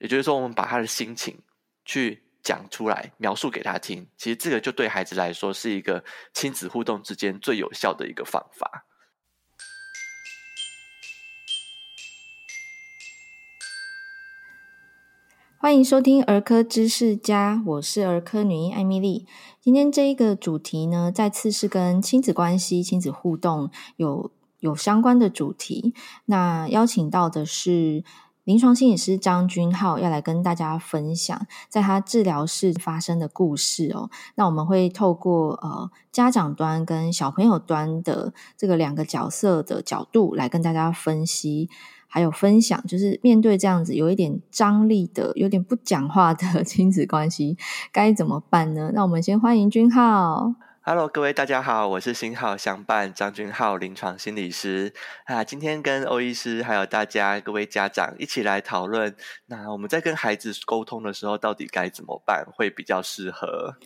也就是说，我们把他的心情去讲出来，描述给他听。其实这个就对孩子来说是一个亲子互动之间最有效的一个方法。欢迎收听儿科知识家，我是儿科女医艾米莉。今天这一个主题呢，再次是跟亲子关系、亲子互动有有相关的主题。那邀请到的是临床心理师张君浩，要来跟大家分享在他治疗室发生的故事哦。那我们会透过呃家长端跟小朋友端的这个两个角色的角度来跟大家分析。还有分享，就是面对这样子有一点张力的、有点不讲话的 亲子关系，该怎么办呢？那我们先欢迎君浩。Hello，各位大家好，我是新浩相伴张君浩，临床心理师啊。今天跟欧医师还有大家各位家长一起来讨论，那我们在跟孩子沟通的时候，到底该怎么办会比较适合？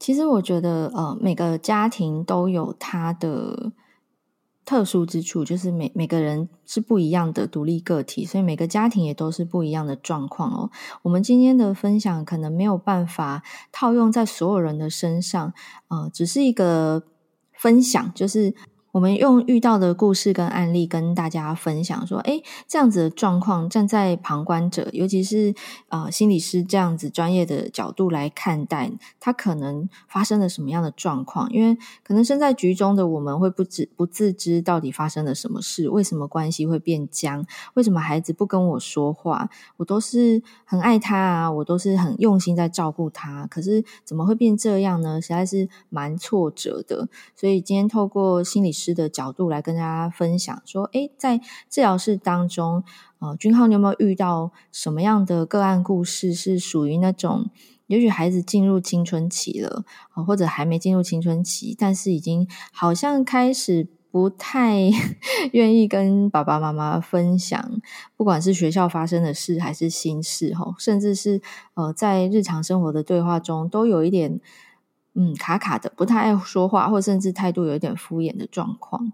其实我觉得，呃，每个家庭都有他的。特殊之处就是每每个人是不一样的独立个体，所以每个家庭也都是不一样的状况哦。我们今天的分享可能没有办法套用在所有人的身上，呃，只是一个分享，就是。我们用遇到的故事跟案例跟大家分享，说，诶，这样子的状况，站在旁观者，尤其是呃心理师这样子专业的角度来看待，他可能发生了什么样的状况？因为可能身在局中的我们会不知不自知到底发生了什么事，为什么关系会变僵？为什么孩子不跟我说话？我都是很爱他啊，我都是很用心在照顾他，可是怎么会变这样呢？实在是蛮挫折的。所以今天透过心理师。师的角度来跟大家分享，说，诶，在治疗室当中，呃，君浩，你有没有遇到什么样的个案故事，是属于那种，也许孩子进入青春期了，或者还没进入青春期，但是已经好像开始不太 愿意跟爸爸妈妈分享，不管是学校发生的事，还是心事，哈，甚至是呃，在日常生活的对话中，都有一点。嗯，卡卡的，不太爱说话，或甚至态度有点敷衍的状况。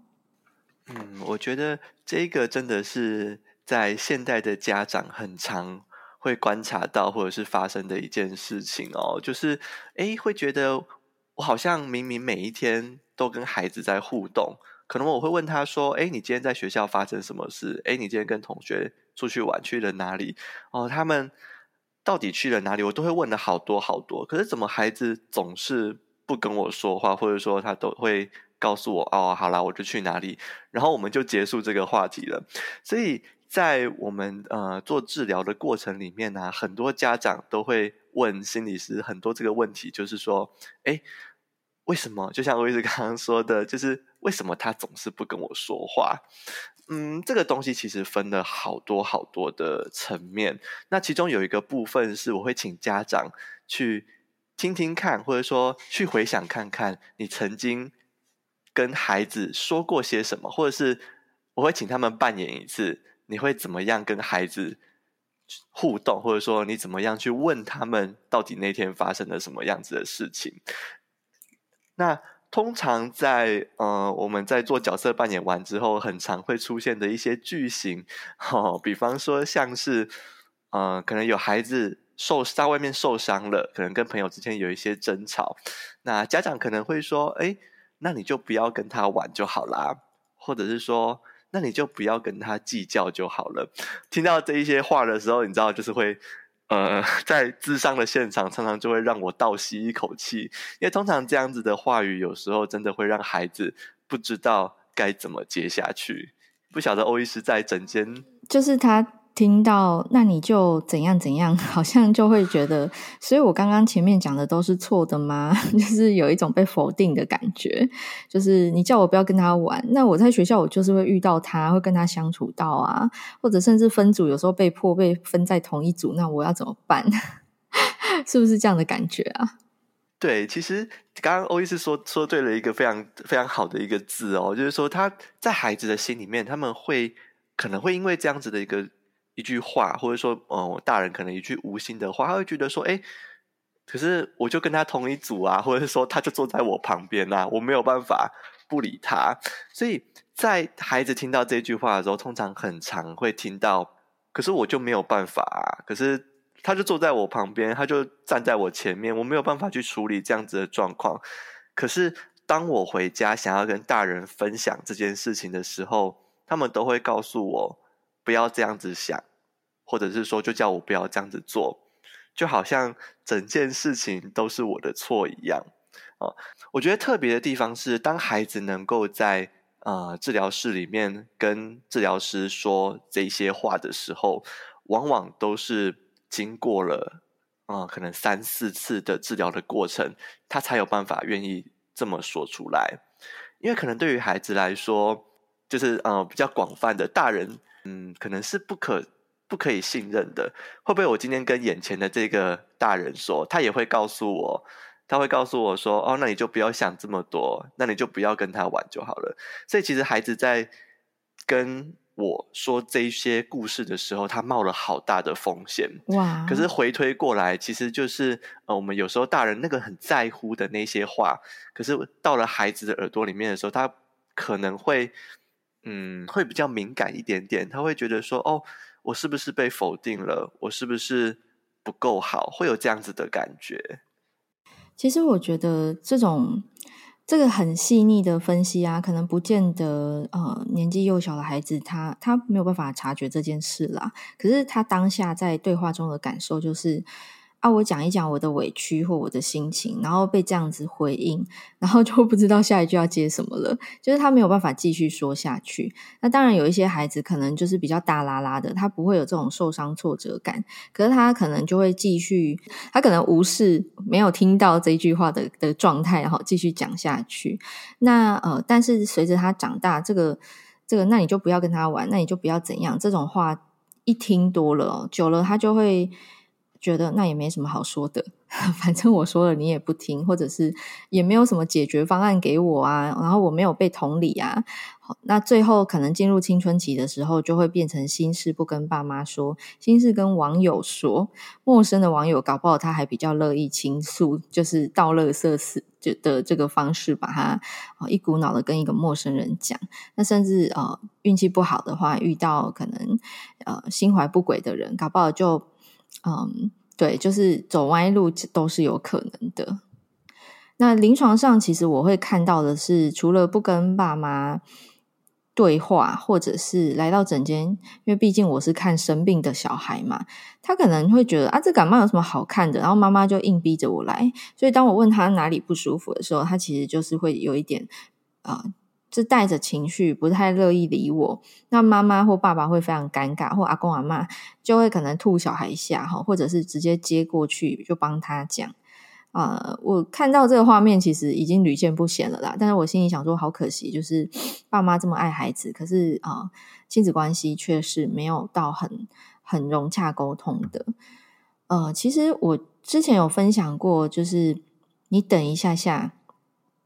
嗯，我觉得这个真的是在现代的家长很常会观察到，或者是发生的一件事情哦。就是，诶，会觉得我好像明明每一天都跟孩子在互动，可能我会问他说：“诶，你今天在学校发生什么事？诶，你今天跟同学出去玩去了哪里？”哦，他们。到底去了哪里？我都会问了好多好多，可是怎么孩子总是不跟我说话，或者说他都会告诉我哦，好啦，我就去哪里，然后我们就结束这个话题了。所以在我们呃做治疗的过程里面呢、很多家长都会问心理师很多这个问题，就是说，诶，为什么？就像我一直刚刚说的，就是为什么他总是不跟我说话？嗯，这个东西其实分了好多好多的层面。那其中有一个部分是，我会请家长去听听看，或者说去回想看看，你曾经跟孩子说过些什么，或者是我会请他们扮演一次，你会怎么样跟孩子互动，或者说你怎么样去问他们，到底那天发生了什么样子的事情。那。通常在呃，我们在做角色扮演完之后，很常会出现的一些句型，哦，比方说像是，呃，可能有孩子受在外面受伤了，可能跟朋友之间有一些争吵，那家长可能会说，哎，那你就不要跟他玩就好啦，或者是说，那你就不要跟他计较就好了。听到这一些话的时候，你知道就是会。呃，在智商的现场，常常就会让我倒吸一口气，因为通常这样子的话语，有时候真的会让孩子不知道该怎么接下去。不晓得欧医师在整间，就是他。听到，那你就怎样怎样，好像就会觉得，所以我刚刚前面讲的都是错的吗？就是有一种被否定的感觉。就是你叫我不要跟他玩，那我在学校我就是会遇到他，会跟他相处到啊，或者甚至分组，有时候被迫被分在同一组，那我要怎么办？是不是这样的感觉啊？对，其实刚刚欧医师说说对了一个非常非常好的一个字哦，就是说他在孩子的心里面，他们会可能会因为这样子的一个。一句话，或者说，嗯，大人可能一句无心的话，他会觉得说，哎，可是我就跟他同一组啊，或者是说，他就坐在我旁边啊，我没有办法不理他。所以在孩子听到这句话的时候，通常很常会听到，可是我就没有办法，可是他就坐在我旁边，他就站在我前面，我没有办法去处理这样子的状况。可是当我回家想要跟大人分享这件事情的时候，他们都会告诉我不要这样子想，或者是说就叫我不要这样子做，就好像整件事情都是我的错一样。哦，我觉得特别的地方是，当孩子能够在呃治疗室里面跟治疗师说这些话的时候，往往都是经过了啊、可能三四次的治疗的过程，他才有办法愿意这么说出来。因为可能对于孩子来说，就是呃比较广泛的大人，嗯，可能是不可不可以信任的。会不会我今天跟眼前的这个大人说，他也会告诉我？他会告诉我说：“哦，那你就不要想这么多，那你就不要跟他玩就好了。”所以，其实孩子在跟我说这些故事的时候，他冒了好大的风险。哇！可是回推过来，其实就是呃，我们有时候大人那个很在乎的那些话，可是到了孩子的耳朵里面的时候，他可能会嗯，会比较敏感一点点。他会觉得说：“哦，我是不是被否定了？我是不是不够好？”会有这样子的感觉。其实我觉得这种这个很细腻的分析啊，可能不见得呃年纪幼小的孩子他他没有办法察觉这件事啦。可是他当下在对话中的感受就是。啊，我讲一讲我的委屈或我的心情，然后被这样子回应，然后就不知道下一句要接什么了，就是他没有办法继续说下去。那当然有一些孩子可能就是比较大啦啦的，他不会有这种受伤挫折感，可是他可能就会继续，他可能无视没有听到这句话的的状态，然后继续讲下去。那呃，但是随着他长大，这个这个，那你就不要跟他玩，那你就不要怎样，这种话一听多了，久了他就会。觉得那也没什么好说的，反正我说了你也不听，或者是也没有什么解决方案给我啊，然后我没有被同理啊，那最后可能进入青春期的时候，就会变成心事不跟爸妈说，心事跟网友说，陌生的网友搞不好他还比较乐意倾诉，就是倒垃圾式的这个方式，把他一股脑的跟一个陌生人讲，那甚至呃运气不好的话，遇到可能呃心怀不轨的人，搞不好就。嗯，对，就是走歪路都是有可能的。那临床上，其实我会看到的是，除了不跟爸妈对话，或者是来到诊间，因为毕竟我是看生病的小孩嘛，他可能会觉得啊，这感冒有什么好看的？然后妈妈就硬逼着我来，所以当我问他哪里不舒服的时候，他其实就是会有一点啊。是带着情绪，不太乐意理我。那妈妈或爸爸会非常尴尬，或阿公阿妈就会可能吐小孩一下哈，或者是直接接过去就帮他讲。呃，我看到这个画面，其实已经屡见不鲜了啦。但是我心里想说，好可惜，就是 爸妈这么爱孩子，可是啊，亲子关系却是没有到很很融洽沟通的。呃，其实我之前有分享过，就是你等一下下，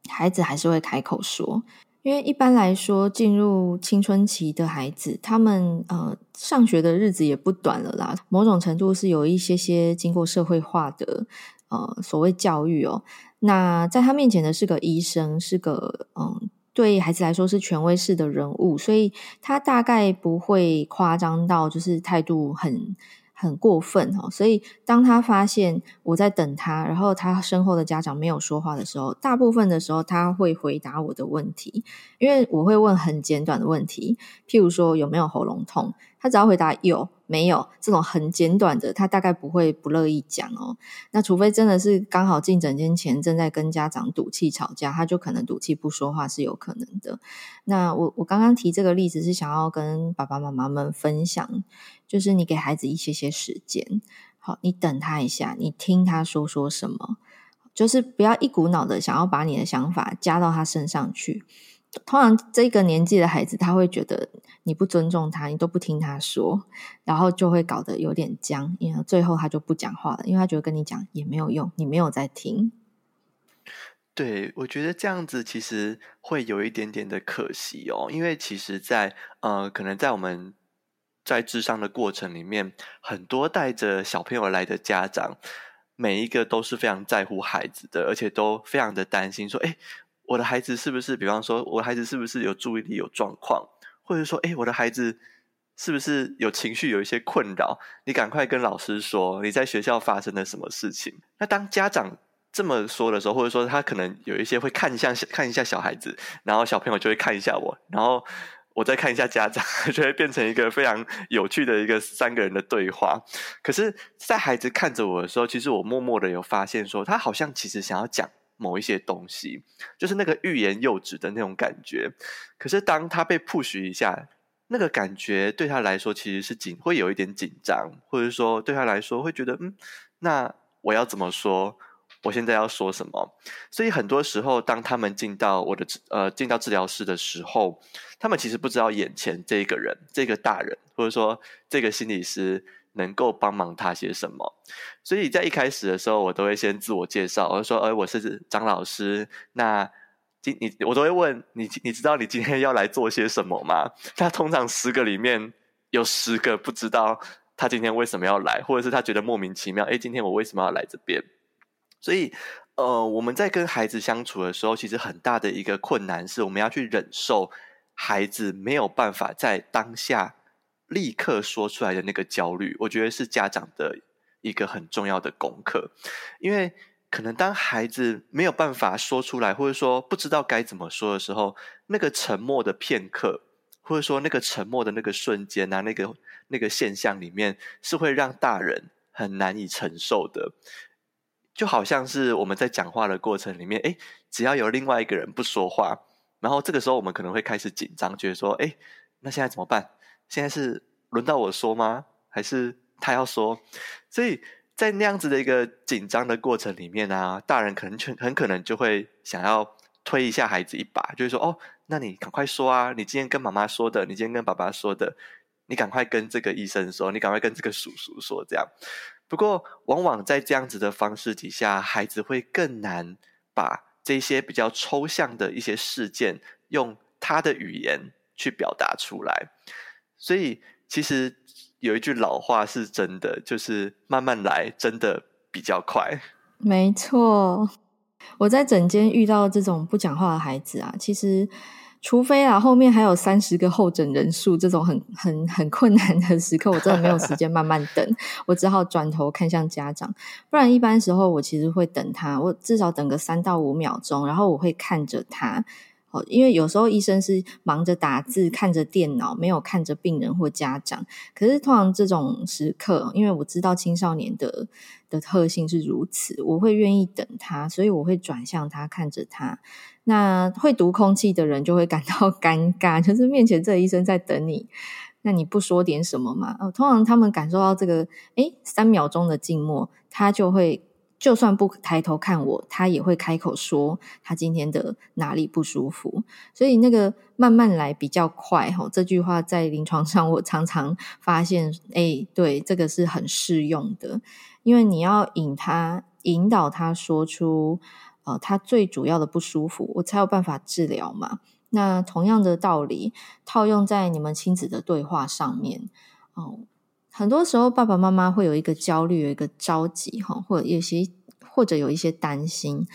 孩子还是会开口说。因为一般来说，进入青春期的孩子，他们呃上学的日子也不短了啦。某种程度是有一些些经过社会化的呃所谓教育哦。那在他面前的是个医生，是个嗯对孩子来说是权威式的人物，所以他大概不会夸张到就是态度很。很过分哦，所以当他发现我在等他，然后他身后的家长没有说话的时候，大部分的时候他会回答我的问题，因为我会问很简短的问题，譬如说有没有喉咙痛。他只要回答有没有这种很简短的，他大概不会不乐意讲哦。那除非真的是刚好进诊间前正在跟家长赌气吵架，他就可能赌气不说话是有可能的。那我我刚刚提这个例子是想要跟爸爸妈妈们分享，就是你给孩子一些些时间，好，你等他一下，你听他说说什么，就是不要一股脑的想要把你的想法加到他身上去。通常这个年纪的孩子，他会觉得你不尊重他，你都不听他说，然后就会搞得有点僵，因为最后他就不讲话了，因为他觉得跟你讲也没有用，你没有在听。对，我觉得这样子其实会有一点点的可惜哦，因为其实在，在呃，可能在我们在智商的过程里面，很多带着小朋友来的家长，每一个都是非常在乎孩子的，而且都非常的担心说，哎。我的孩子是不是，比方说，我的孩子是不是有注意力有状况，或者说，哎，我的孩子是不是有情绪，有一些困扰？你赶快跟老师说你在学校发生了什么事情。那当家长这么说的时候，或者说他可能有一些会看一下看一下小孩子，然后小朋友就会看一下我，然后我再看一下家长，就会变成一个非常有趣的一个三个人的对话。可是，在孩子看着我的时候，其实我默默的有发现说，他好像其实想要讲。某一些东西，就是那个欲言又止的那种感觉。可是当他被 push 一下，那个感觉对他来说其实是紧，会有一点紧张，或者说对他来说会觉得，嗯，那我要怎么说？我现在要说什么？所以很多时候，当他们进到我的呃进到治疗室的时候，他们其实不知道眼前这个人，这个大人，或者说这个心理师。能够帮忙他些什么？所以在一开始的时候，我都会先自我介绍，我说：“哎，我是张老师。”那今你我都会问你，你知道你今天要来做些什么吗？他通常十个里面有十个不知道他今天为什么要来，或者是他觉得莫名其妙。哎，今天我为什么要来这边？所以，呃，我们在跟孩子相处的时候，其实很大的一个困难是我们要去忍受孩子没有办法在当下。立刻说出来的那个焦虑，我觉得是家长的一个很重要的功课，因为可能当孩子没有办法说出来，或者说不知道该怎么说的时候，那个沉默的片刻，或者说那个沉默的那个瞬间啊，那个那个现象里面，是会让大人很难以承受的。就好像是我们在讲话的过程里面，诶，只要有另外一个人不说话，然后这个时候我们可能会开始紧张，觉得说，诶，那现在怎么办？现在是轮到我说吗？还是他要说？所以在那样子的一个紧张的过程里面、啊，大人可能很可能就会想要推一下孩子一把，就是说：“哦，那你赶快说啊！你今天跟妈妈说的，你今天跟爸爸说的，你赶快跟这个医生说，你赶快跟这个叔叔说。”这样。不过，往往在这样子的方式底下，孩子会更难把这些比较抽象的一些事件，用他的语言去表达出来。所以，其实有一句老话是真的，就是慢慢来，真的比较快。没错，我在诊间遇到这种不讲话的孩子啊，其实除非啊后面还有三十个候诊人数，这种很很很困难的时刻，我真的没有时间慢慢等，我只好转头看向家长。不然，一般时候我其实会等他，我至少等个三到五秒钟，然后我会看着他。因为有时候医生是忙着打字，看着电脑，没有看着病人或家长。可是通常这种时刻，因为我知道青少年的的特性是如此，我会愿意等他，所以我会转向他，看着他。那会读空气的人就会感到 尴尬，就是面前这医生在等你，那你不说点什么吗？哦，通常他们感受到这个，诶，三秒钟的静默，他就会。就算不抬头看我，他也会开口说他今天的哪里不舒服。所以那个慢慢来比较快哈。这句话在临床上我常常发现，哎，对，这个是很适用的。因为你要引他引导他说出呃他最主要的不舒服，我才有办法治疗嘛。那同样的道理套用在你们亲子的对话上面哦。很多时候，爸爸妈妈会有一个焦虑，有一个着急，哈，或者有些或者有一些担心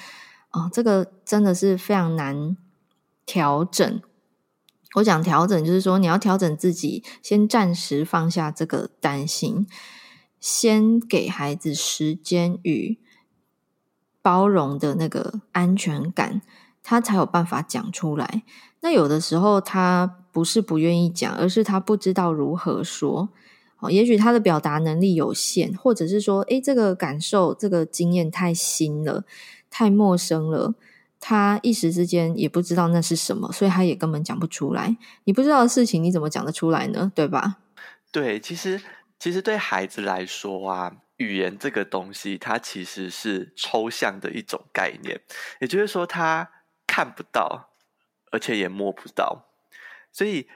啊，这个真的是非常难调整。我讲调整，就是说你要调整自己，先暂时放下这个担心，先给孩子时间与包容的那个安全感，他才有办法讲出来。那有的时候，他不是不愿意讲，而是他不知道如何说。哦，也许他的表达能力有限，或者是说，诶，这个感受、这个经验太新了，太陌生了，他一时之间也不知道那是什么，所以他也根本讲不出来。你不知道的事情，你怎么讲得出来呢？对吧？对，其实其实对孩子来说啊，语言这个东西，它其实是抽象的一种概念，也就是说，他看不到，而且也摸不到，所以。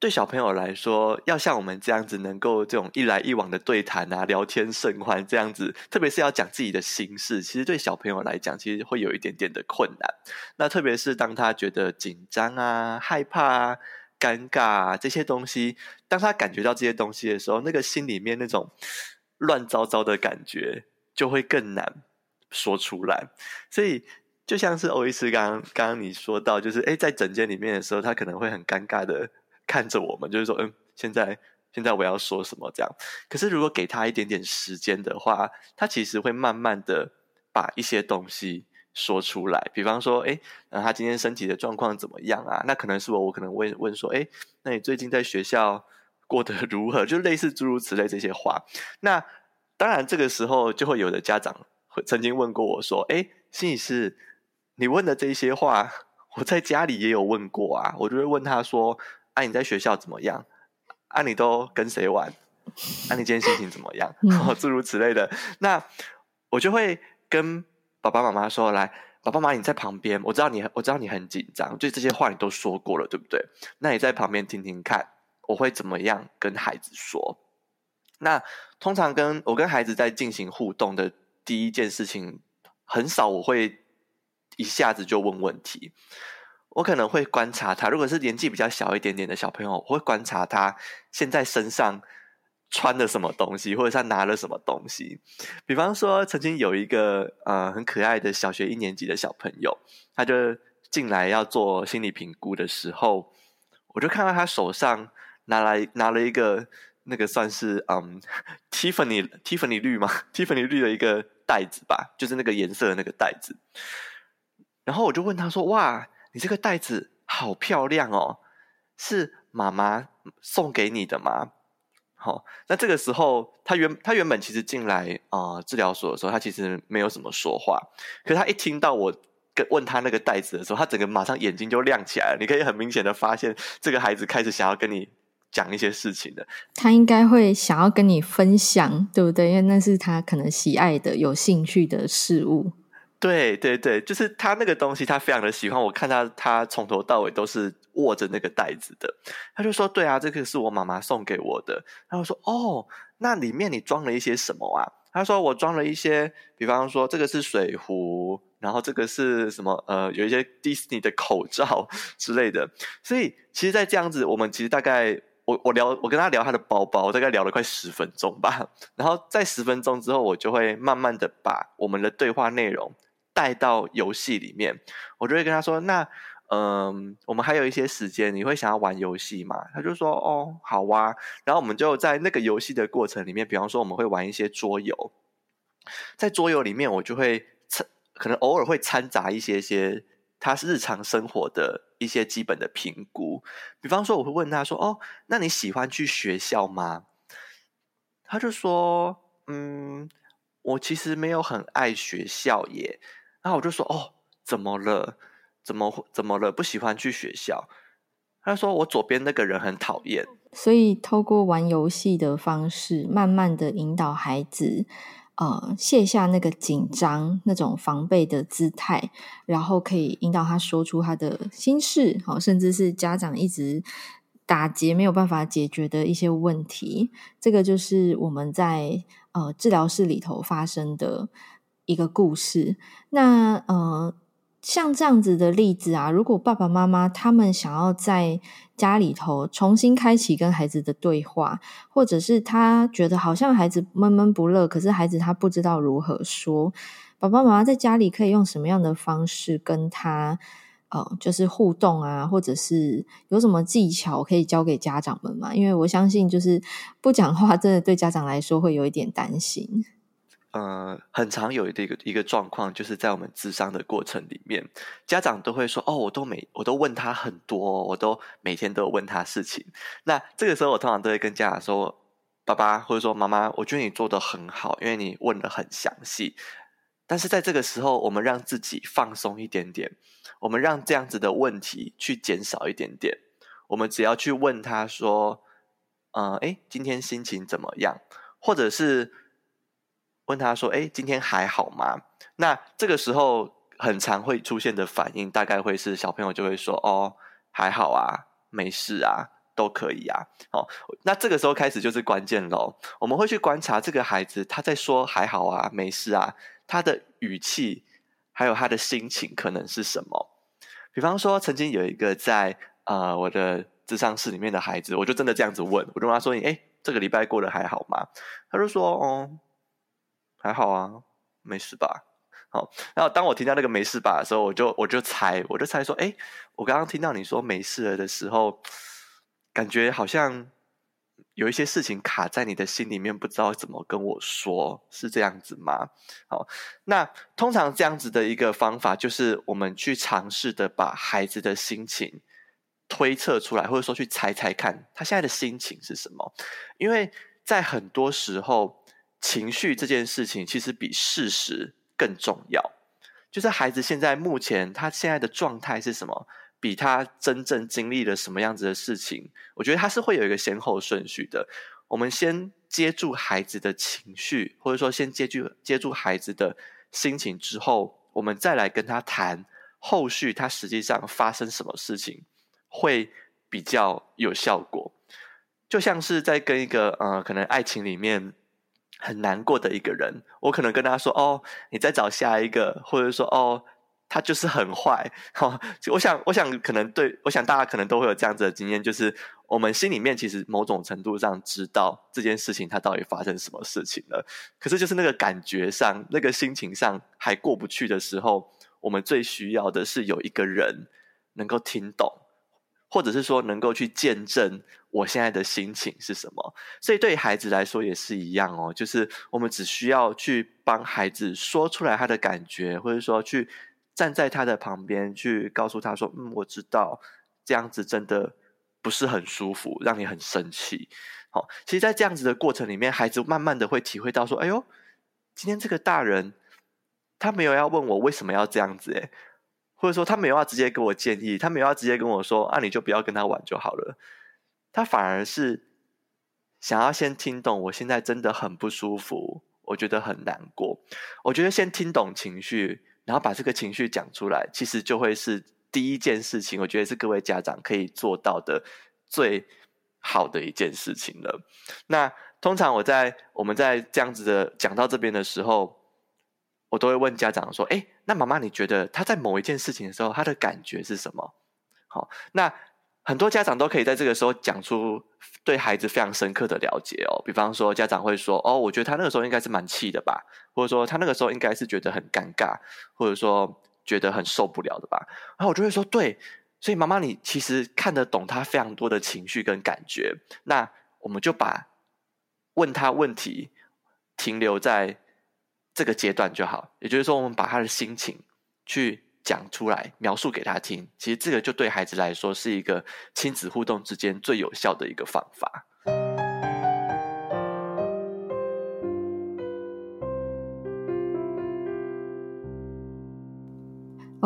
对小朋友来说，要像我们这样子，能够这种一来一往的对谈啊、聊天甚欢这样子，特别是要讲自己的心事，其实对小朋友来讲，其实会有一点点的困难。那特别是当他觉得紧张啊、害怕啊、尴尬啊这些东西，当他感觉到这些东西的时候，那个心里面那种乱糟糟的感觉就会更难说出来。所以，就像是欧医师刚刚刚刚你说到，就是诶在诊间里面的时候，他可能会很尴尬的。看着我们，就是说，嗯，现在现在我要说什么这样。可是如果给他一点点时间的话，他其实会慢慢的把一些东西说出来。比方说，哎，那他今天身体的状况怎么样啊？那可能是我，我可能问问说，哎，那你最近在学校过得如何？就类似诸如此类这些话。那当然，这个时候就会有的家长会曾经问过我说，哎，心理师，你问的这些话，我在家里也有问过啊。我就会问他说，啊，你在学校怎么样？啊，你都跟谁玩？啊，你今天心情怎么样？哦，诸如此类的。那我就会跟爸爸妈妈说：“来，爸爸妈妈你在旁边，我知道你，我知道你很紧张，就这些话你都说过了，对不对？那你在旁边听听看，我会怎么样跟孩子说？那通常跟我跟孩子在进行互动的第一件事情，很少我会一下子就问问题。”我可能会观察他，如果是年纪比较小一点点的小朋友，我会观察他现在身上穿了什么东西，或者他拿了什么东西。比方说，曾经有一个呃很可爱的小学一年级的小朋友，他就进来要做心理评估的时候，我就看到他手上拿来拿了一个那个算是嗯 Tiffany Tiffany 绿吗？Tiffany 绿的一个袋子吧，就是那个颜色的那个袋子。然后我就问他说：“哇！”你这个袋子好漂亮哦，是妈妈送给你的吗？好、那这个时候他原他原本其实进来啊、治疗所的时候，他其实没有什么说话。可他一听到我跟问他那个袋子的时候，他整个马上眼睛就亮起来了。你可以很明显的发现，这个孩子开始想要跟你讲一些事情的。他应该会想要跟你分享，对不对？因为那是他可能喜爱的、有兴趣的事物。对对对，就是他那个东西，他非常的喜欢。我看他，他从头到尾都是握着那个袋子的。他就说：“对啊，这个是我妈妈送给我的。”他就说：“哦，那里面你装了一些什么啊？”他说：“我装了一些，比方说这个是水壶，然后这个是什么？呃，有一些迪士尼的口罩 之类的。”所以，其实，在这样子，我们其实大概我我聊，我跟他聊他的包包，大概聊了快十分钟吧。然后在十分钟之后，我就会慢慢的把我们的对话内容。带到游戏里面，我就会跟他说：“那，嗯、我们还有一些时间，你会想要玩游戏吗？”他就说：“哦，好啊。”然后我们就在那个游戏的过程里面，比方说我们会玩一些桌游，在桌游里面，我就会掺，可能偶尔会掺杂一些些他日常生活的一些基本的评估。比方说，我会问他说：“哦，那你喜欢去学校吗？”他就说：“嗯，我其实没有很爱学校耶。”然后我就说：“哦，怎么了？怎么怎么了？不喜欢去学校？”他说：“我左边那个人很讨厌。”所以透过玩游戏的方式，慢慢的引导孩子，呃，卸下那个紧张、那种防备的姿态，然后可以引导他说出他的心事，好，甚至是家长一直打结没有办法解决的一些问题。这个就是我们在呃治疗室里头发生的。一个故事，那呃，像这样子的例子啊，如果爸爸妈妈他们想要在家里头重新开启跟孩子的对话，或者是他觉得好像孩子闷闷不乐，可是孩子他不知道如何说，爸爸妈妈在家里可以用什么样的方式跟他呃，就是互动啊，或者是有什么技巧可以教给家长们嘛？因为我相信，就是不讲话，真的对家长来说会有一点担心。呃，很常有的一个一个状况，就是在我们智商的过程里面，家长都会说：“哦，我都每我都问他很多，我都每天都有问他事情。”那这个时候，我通常都会跟家长说：“爸爸或者说妈妈，我觉得你做得很好，因为你问的很详细。但是在这个时候，我们让自己放松一点点，我们让这样子的问题去减少一点点。我们只要去问他说：‘呃，诶，今天心情怎么样？’或者是。”问他说：“哎，今天还好吗？”那这个时候很常会出现的反应，大概会是小朋友就会说：“哦，还好啊，没事啊，都可以啊。”哦，那这个时候开始就是关键喽。我们会去观察这个孩子，他在说“还好啊，没事啊”，他的语气还有他的心情可能是什么。比方说，曾经有一个在呃我的智商室里面的孩子，我就真的这样子问，我就问他说：“你哎，这个礼拜过得还好吗？”他就说：“哦。”还好啊，没事吧？好，然后当我听到那个没事吧的时候，我就我就猜，我就猜说，哎，我刚刚听到你说没事了的时候，感觉好像有一些事情卡在你的心里面，不知道怎么跟我说，是这样子吗？好，那通常这样子的一个方法，就是我们去尝试的把孩子的心情推测出来，或者说去猜猜看他现在的心情是什么。因为在很多时候，情绪这件事情其实比事实更重要。就是孩子现在目前他现在的状态是什么？比他真正经历了什么样子的事情，我觉得他是会有一个先后顺序的。我们先接住孩子的情绪，或者说先接住接住孩子的心情之后，我们再来跟他谈后续他实际上发生什么事情会比较有效果。就像是在跟一个呃，可能爱情里面很难过的一个人，我可能跟他说：“哦，你再找下一个。”或者说：“哦。”他就是很坏，哈！我想，我想，可能对，我想大家可能都会有这样子的经验，就是我们心里面其实某种程度上知道这件事情它到底发生什么事情了，可是就是那个感觉上、那个心情上还过不去的时候，我们最需要的是有一个人能够听懂，或者是说能够去见证我现在的心情是什么。所以对于孩子来说也是一样哦，就是我们只需要去帮孩子说出来他的感觉，或者说去。站在他的旁边，去告诉他说：“嗯，我知道这样子真的不是很舒服，让你很生气。”好，其实，在这样子的过程里面，孩子慢慢的会体会到说：“哎呦，今天这个大人他没有要问我为什么要这样子，诶，或者说他没有要直接给我建议，他没有要直接跟我说啊，你就不要跟他玩就好了。他反而是想要先听懂，我现在真的很不舒服，我觉得很难过。我觉得先听懂情绪。”然后把这个情绪讲出来，其实就会是第一件事情。我觉得是各位家长可以做到的最好的一件事情了。那通常我在我们在这样子的讲到这边的时候，我都会问家长说：“哎，那妈妈你觉得他在某一件事情的时候，他的感觉是什么？”好，那。很多家长都可以在这个时候讲出对孩子非常深刻的了解哦。比方说，家长会说：“哦，我觉得他那个时候应该是蛮气的吧，或者说他那个时候应该是觉得很尴尬，或者说觉得很受不了的吧。”然后我就会说：“对，所以妈妈，你其实看得懂他非常多的情绪跟感觉。那我们就把问他问题停留在这个阶段就好，也就是说，我们把他的心情去。”讲出来，描述给他听，其实这个就对孩子来说是一个亲子互动之间最有效的一个方法。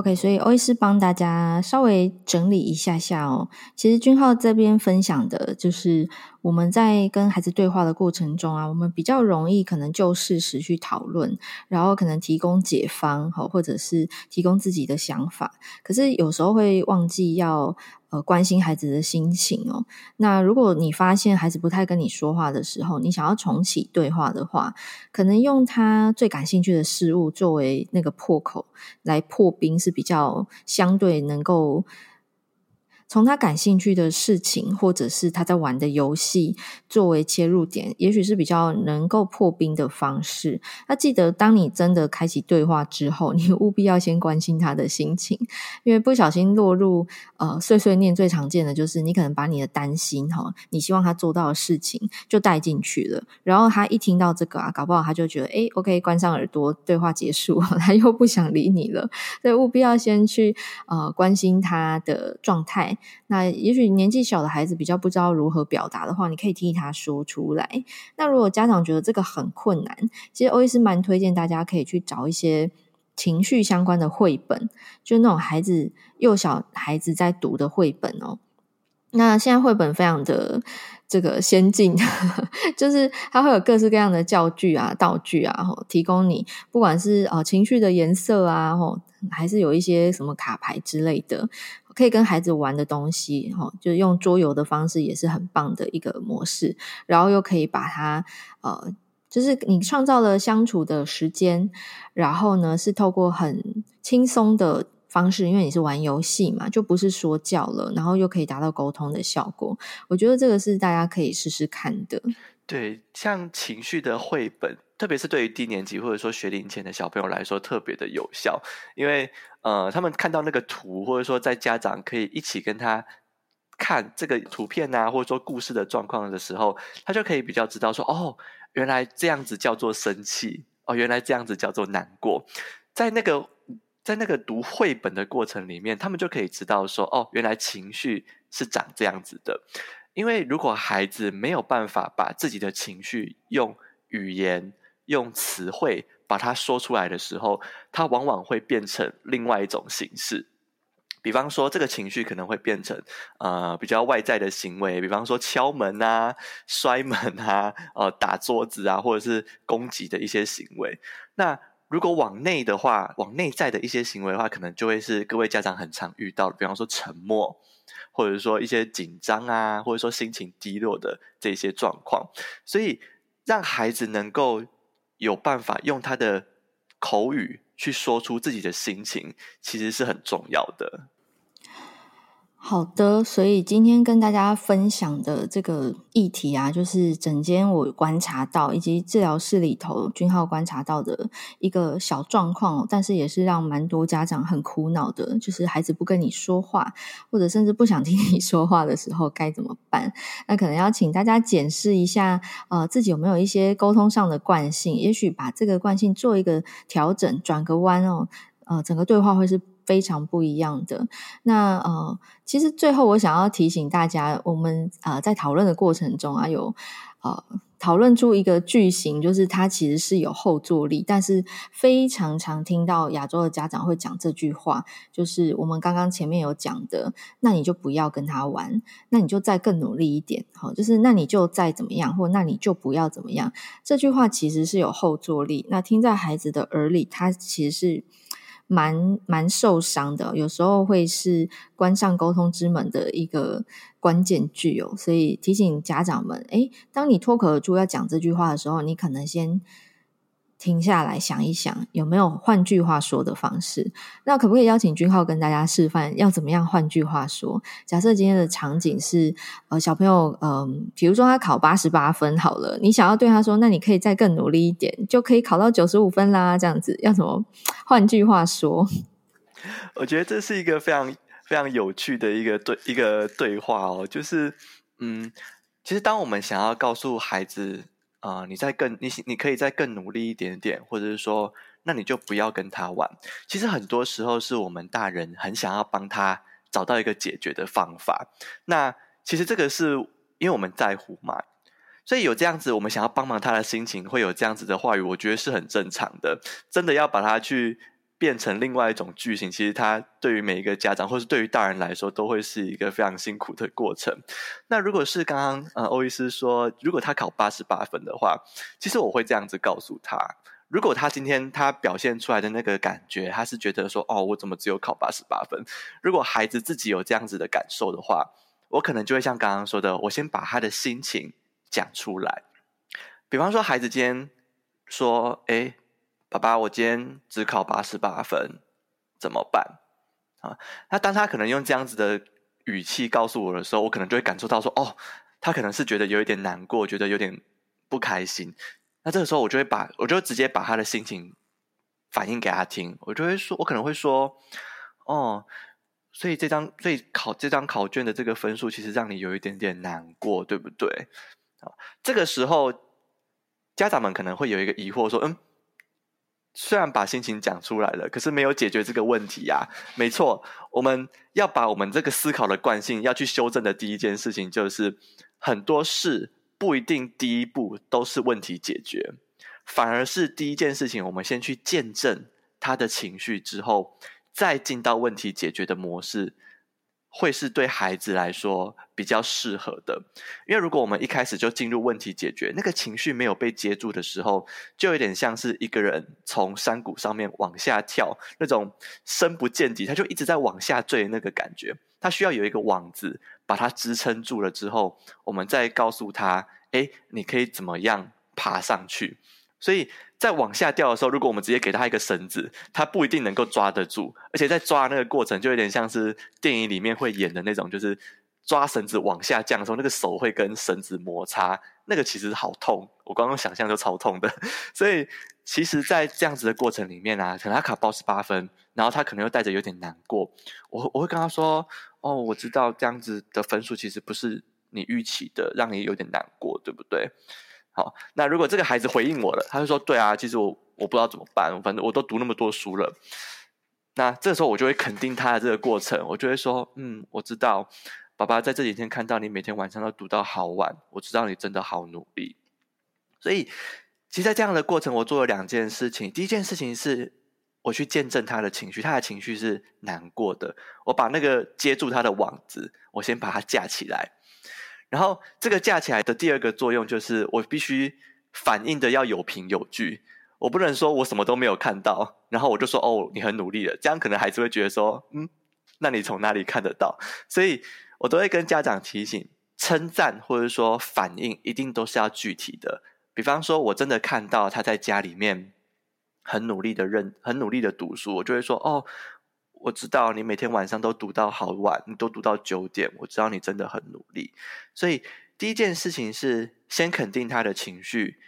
OK，所以欧医师帮大家稍微整理一下下哦。其实君浩这边分享的就是我们在跟孩子对话的过程中啊，我们比较容易可能就事实去讨论，然后可能提供解方，或者是提供自己的想法，可是有时候会忘记要。呃，关心孩子的心情哦。那如果你发现孩子不太跟你说话的时候，你想要重启对话的话，可能用他最感兴趣的事物作为那个破口来破冰是比较相对能够。从他感兴趣的事情，或者是他在玩的游戏作为切入点，也许是比较能够破冰的方式。那记得，当你真的开启对话之后，你务必要先关心他的心情，因为不小心落入呃碎碎念，最常见的就是你可能把你的担心哈，你希望他做到的事情就带进去了，然后他一听到这个啊，搞不好他就觉得诶，OK，关上耳朵，对话结束，他又不想理你了。所以务必要先去呃关心他的状态。那也许年纪小的孩子比较不知道如何表达的话，你可以替他说出来。那如果家长觉得这个很困难，其实欧医师蛮推荐大家可以去找一些情绪相关的绘本，就那种孩子幼小孩子在读的绘本哦。那现在绘本非常的这个先进，就是它会有各式各样的教具啊、道具啊，提供你不管是呃情绪的颜色啊，吼，还是有一些什么卡牌之类的。可以跟孩子玩的东西，哈，就用桌游的方式也是很棒的一个模式。然后又可以把它，呃，就是你创造了相处的时间，然后呢是透过很轻松的方式，因为你是玩游戏嘛，就不是说教了，然后又可以达到沟通的效果。我觉得这个是大家可以试试看的。对，像情绪的绘本，特别是对于低年级或者说学龄前的小朋友来说，特别的有效，因为呃，他们看到那个图，或者说在家长可以一起跟他看这个图片啊，或者说故事的状况的时候，他就可以比较知道说，哦，原来这样子叫做生气，哦，原来这样子叫做难过。在那个在那个读绘本的过程里面，他们就可以知道说，哦，原来情绪是长这样子的。因为如果孩子没有办法把自己的情绪用语言、用词汇把它说出来的时候，它往往会变成另外一种形式。比方说，这个情绪可能会变成呃比较外在的行为，比方说敲门啊、摔门啊、呃打桌子啊，或者是攻击的一些行为。那如果往内的话，往内在的一些行为的话，可能就会是各位家长很常遇到的，比方说沉默，或者说一些紧张啊，或者说心情低落的这些状况。所以，让孩子能够有办法用他的口语去说出自己的心情，其实是很重要的。好的，所以今天跟大家分享的这个议题啊，就是整间我观察到以及治疗室里头君浩观察到的一个小状况，但是也是让蛮多家长很苦恼的，就是孩子不跟你说话，或者甚至不想听你说话的时候该怎么办？那可能要请大家检视一下，呃，自己有没有一些沟通上的惯性，也许把这个惯性做一个调整，转个弯哦，呃，整个对话会是。非常不一样的。那呃，其实最后我想要提醒大家，我们、呃、在讨论的过程中啊，有呃讨论出一个句型，就是它其实是有后坐力，但是非常常听到亚洲的家长会讲这句话，就是我们刚刚前面有讲的，那你就不要跟他玩，那你就再更努力一点，好，就是那你就再怎么样，或那你就不要怎么样。这句话其实是有后坐力，那听在孩子的耳里，他其实是。蛮蛮受伤的，有时候会是关上沟通之门的一个关键句哦，所以提醒家长们，诶，当你脱口而出要讲这句话的时候，你可能先。停下来想一想，有没有换句话说的方式？那可不可以邀请君浩跟大家示范要怎么样换句话说？假设今天的场景是，呃，小朋友，嗯、比如说他考八十八分好了，你想要对他说，那你可以再更努力一点，就可以考到九十五分啦，这样子要怎么换句话说？我觉得这是一个非常非常有趣的一个对一个对话哦，就是，嗯，其实当我们想要告诉孩子。啊、你再更你你可以再更努力一点点，或者是说，那你就不要跟他玩。其实很多时候是我们大人很想要帮他找到一个解决的方法。那其实这个是因为我们在乎嘛，所以有这样子，我们想要帮忙他的心情，会有这样子的话语，我觉得是很正常的。真的要把他去。变成另外一种句型，其实它对于每一个家长，或是对于大人来说，都会是一个非常辛苦的过程。那如果是刚刚呃欧医师说，如果他考八十八分的话，其实我会这样子告诉他：如果他今天他表现出来的那个感觉，他是觉得说，哦，我怎么只有考八十八分？如果孩子自己有这样子的感受的话，我可能就会像刚刚说的，我先把他的心情讲出来。比方说，孩子今天说，诶。爸爸，我今天只考八十八分，怎么办？啊，那当他可能用这样子的语气告诉我的时候，我可能就会感受到说，哦，他可能是觉得有一点难过，觉得有点不开心。那这个时候，我就会把，我就直接把他的心情反映给他听。我就会说，我可能会说，哦，所以这张，所以考这张考卷的这个分数，其实让你有一点点难过，对不对？啊，这个时候，家长们可能会有一个疑惑，说，嗯。虽然把心情讲出来了，可是没有解决这个问题呀。没错，我们要把我们这个思考的惯性要去修正的第一件事情，就是很多事不一定第一步都是问题解决，反而是第一件事情，我们先去见证他的情绪之后，再进到问题解决的模式。会是对孩子来说比较适合的，因为如果我们一开始就进入问题解决，那个情绪没有被接住的时候，就有点像是一个人从山谷上面往下跳，那种深不见底，他就一直在往下坠那个感觉。他需要有一个网子把它支撑住了之后，我们再告诉他：哎，你可以怎么样爬上去？所以。在往下掉的时候，如果我们直接给他一个绳子，他不一定能够抓得住，而且在抓那个过程就有点像是电影里面会演的那种，就是抓绳子往下降的时候，那个手会跟绳子摩擦，那个其实好痛，我刚刚想象就超痛的。所以其实，在这样子的过程里面啊，可能他考八十八分，然后他可能又带着有点难过。我我会跟他说：“哦，我知道这样子的分数其实不是你预期的，让你有点难过，对不对？”好，那如果这个孩子回应我了，他就说：“对啊，其实我我不知道怎么办，反正我都读那么多书了。”那这时候我就会肯定他的这个过程，我就会说：“嗯，我知道。”爸爸在这几天看到你每天晚上都读到好晚，我知道你真的好努力。所以，其实，在这样的过程，我做了两件事情。第一件事情是我去见证他的情绪，他的情绪是难过的。我把那个接住他的网子，我先把它架起来。然后，这个架起来的第二个作用就是，我必须反应的要有凭有据。我不能说我什么都没有看到，然后我就说：“哦，你很努力了。”这样可能孩子会觉得说：“嗯，那你从哪里看得到？”所以。我都会跟家长提醒，称赞或者说反应一定都是要具体的。比方说，我真的看到他在家里面很努力的认，很努力的读书，我就会说：“哦，我知道你每天晚上都读到好晚，你都读到九点，我知道你真的很努力。”所以第一件事情是先肯定他的情绪，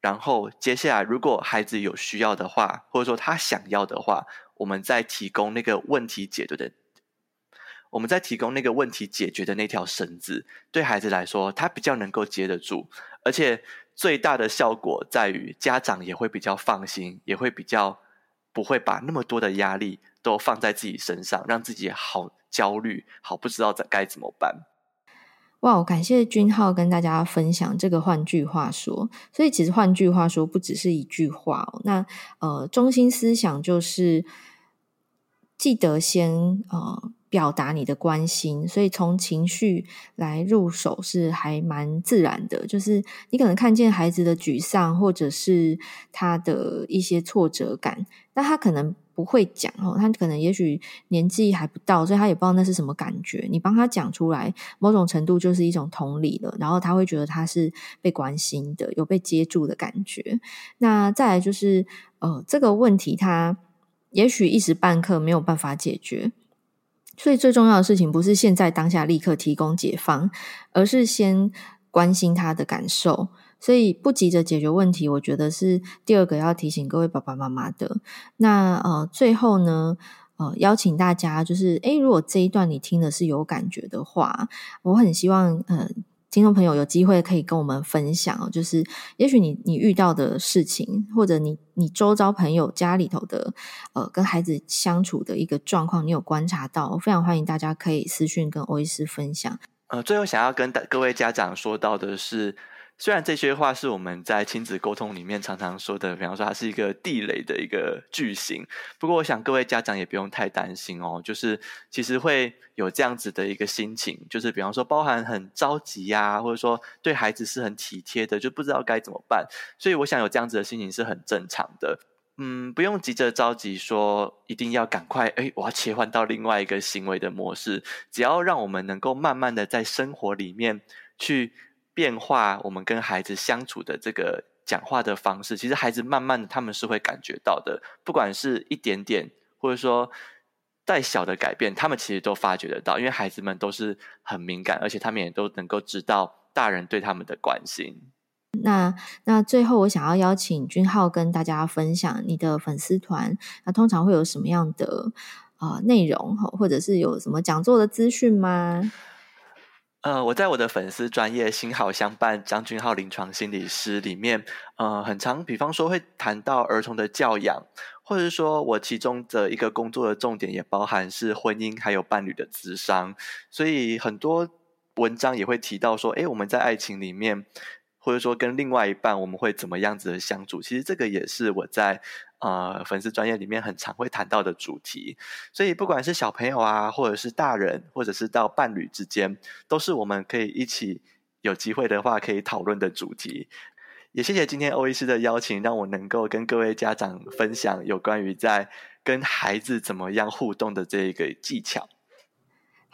然后接下来如果孩子有需要的话，或者说他想要的话，我们再提供那个问题解决的。我们再提供那个问题解决的那条绳子，对孩子来说，他比较能够接得住，而且最大的效果在于家长也会比较放心，也会比较不会把那么多的压力都放在自己身上，让自己好焦虑，好不知道该怎么办。哇，感谢君浩跟大家分享这个。换句话说，所以其实换句话说，不只是一句话哦。那呃，中心思想就是记得先呃。表达你的关心，所以从情绪来入手是还蛮自然的。就是你可能看见孩子的沮丧，或者是他的一些挫折感，那他可能不会讲哦，他可能也许年纪还不到，所以他也不知道那是什么感觉。你帮他讲出来，某种程度就是一种同理了，然后他会觉得他是被关心的，有被接住的感觉。那再来就是，呃，这个问题他也许一时半刻没有办法解决。所以最重要的事情不是现在当下立刻提供解放，而是先关心他的感受。所以不急着解决问题，我觉得是第二个要提醒各位爸爸妈妈的。那呃，最后呢，呃，邀请大家就是，诶，如果这一段你听的是有感觉的话，我很希望呃。听众朋友有机会可以跟我们分享，就是也许你你遇到的事情，或者你你周遭朋友家里头的呃跟孩子相处的一个状况，你有观察到，非常欢迎大家可以私讯跟欧医师分享。呃，最后想要跟各位家长说到的是。虽然这些话是我们在亲子沟通里面常常说的，比方说它是一个地雷的一个句型，不过我想各位家长也不用太担心哦，就是其实会有这样子的一个心情，就是比方说包含很着急呀、或者说对孩子是很体贴的，就不知道该怎么办，所以我想有这样子的心情是很正常的，嗯，不用急着着急说一定要赶快，诶，我要切换到另外一个行为的模式，只要让我们能够慢慢的在生活里面去。变化，我们跟孩子相处的这个讲话的方式，其实孩子慢慢的他们是会感觉到的，不管是一点点，或者说再小的改变，他们其实都发觉得到，因为孩子们都是很敏感，而且他们也都能够知道大人对他们的关心。那那最后，我想要邀请君浩跟大家分享你的粉丝团，那通常会有什么样的啊、内容，或者是有什么讲座的资讯吗？呃，我在我的粉丝专业心好相伴张君浩临床心理师里面，呃，很常，比方说会谈到儿童的教养，或者是说我其中的一个工作的重点也包含是婚姻还有伴侣的智商，所以很多文章也会提到说，诶，我们在爱情里面，或者说跟另外一半我们会怎么样子的相处，其实这个也是我在。呃，粉丝专业里面很常会谈到的主题，所以不管是小朋友啊，或者是大人，或者是到伴侣之间，都是我们可以一起有机会的话可以讨论的主题。也谢谢今天欧医师的邀请，让我能够跟各位家长分享有关于在跟孩子怎么样互动的这一个技巧。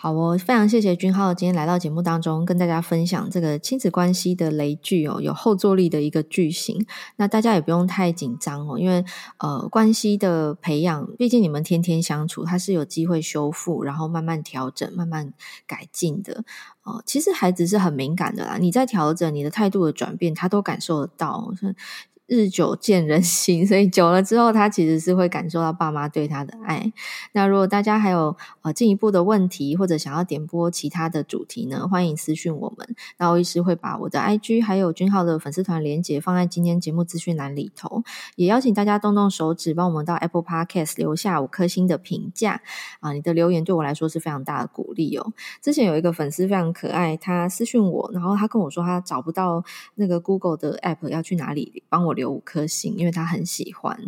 好哦，非常谢谢君浩今天来到节目当中，跟大家分享这个亲子关系的雷剧哦，有后坐力的一个句型。那大家也不用太紧张哦，因为呃，关系的培养，毕竟你们天天相处，它是有机会修复，然后慢慢调整、慢慢改进的。哦、其实孩子是很敏感的啦，你在调整你的态度的转变，他都感受得到。日久见人心，所以久了之后，他其实是会感受到爸妈对他的爱。那如果大家还有呃进一步的问题，或者想要点播其他的主题呢，欢迎私讯我们。那欧医师会把我的 IG 还有君浩的粉丝团连结放在今天节目资讯栏里头，也邀请大家动动手指，帮我们到 Apple Podcast 留下五颗星的评价啊！你的留言对我来说是非常大的鼓励哦。之前有一个粉丝非常可爱，他私讯我，然后他跟我说他找不到那个 Google 的 App 要去哪里帮我。留五颗星，因为他很喜欢。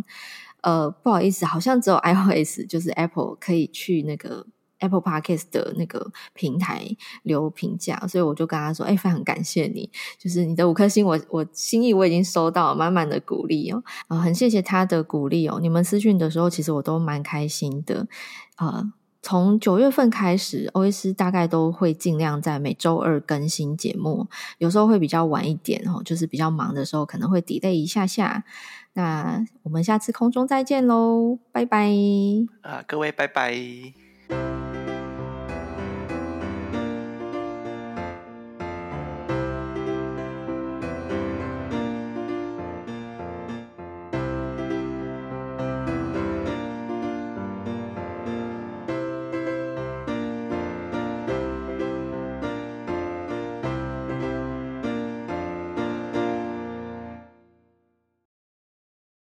呃，不好意思，好像只有 iOS，就是 Apple 可以去那个 Apple Podcast 的那个平台留评价，所以我就跟他说：“哎，非常感谢你，就是你的五颗星我，我心意我已经收到，满满的鼓励哦。呃，很谢谢他的鼓励哦。你们私讯的时候，其实我都蛮开心的。呃。从九月份开始，欧医师大概都会尽量在每周二更新节目，有时候会比较晚一点哦，就是比较忙的时候可能会 delay 一下下。那我们下次空中再见喽，拜拜！啊，各位拜拜。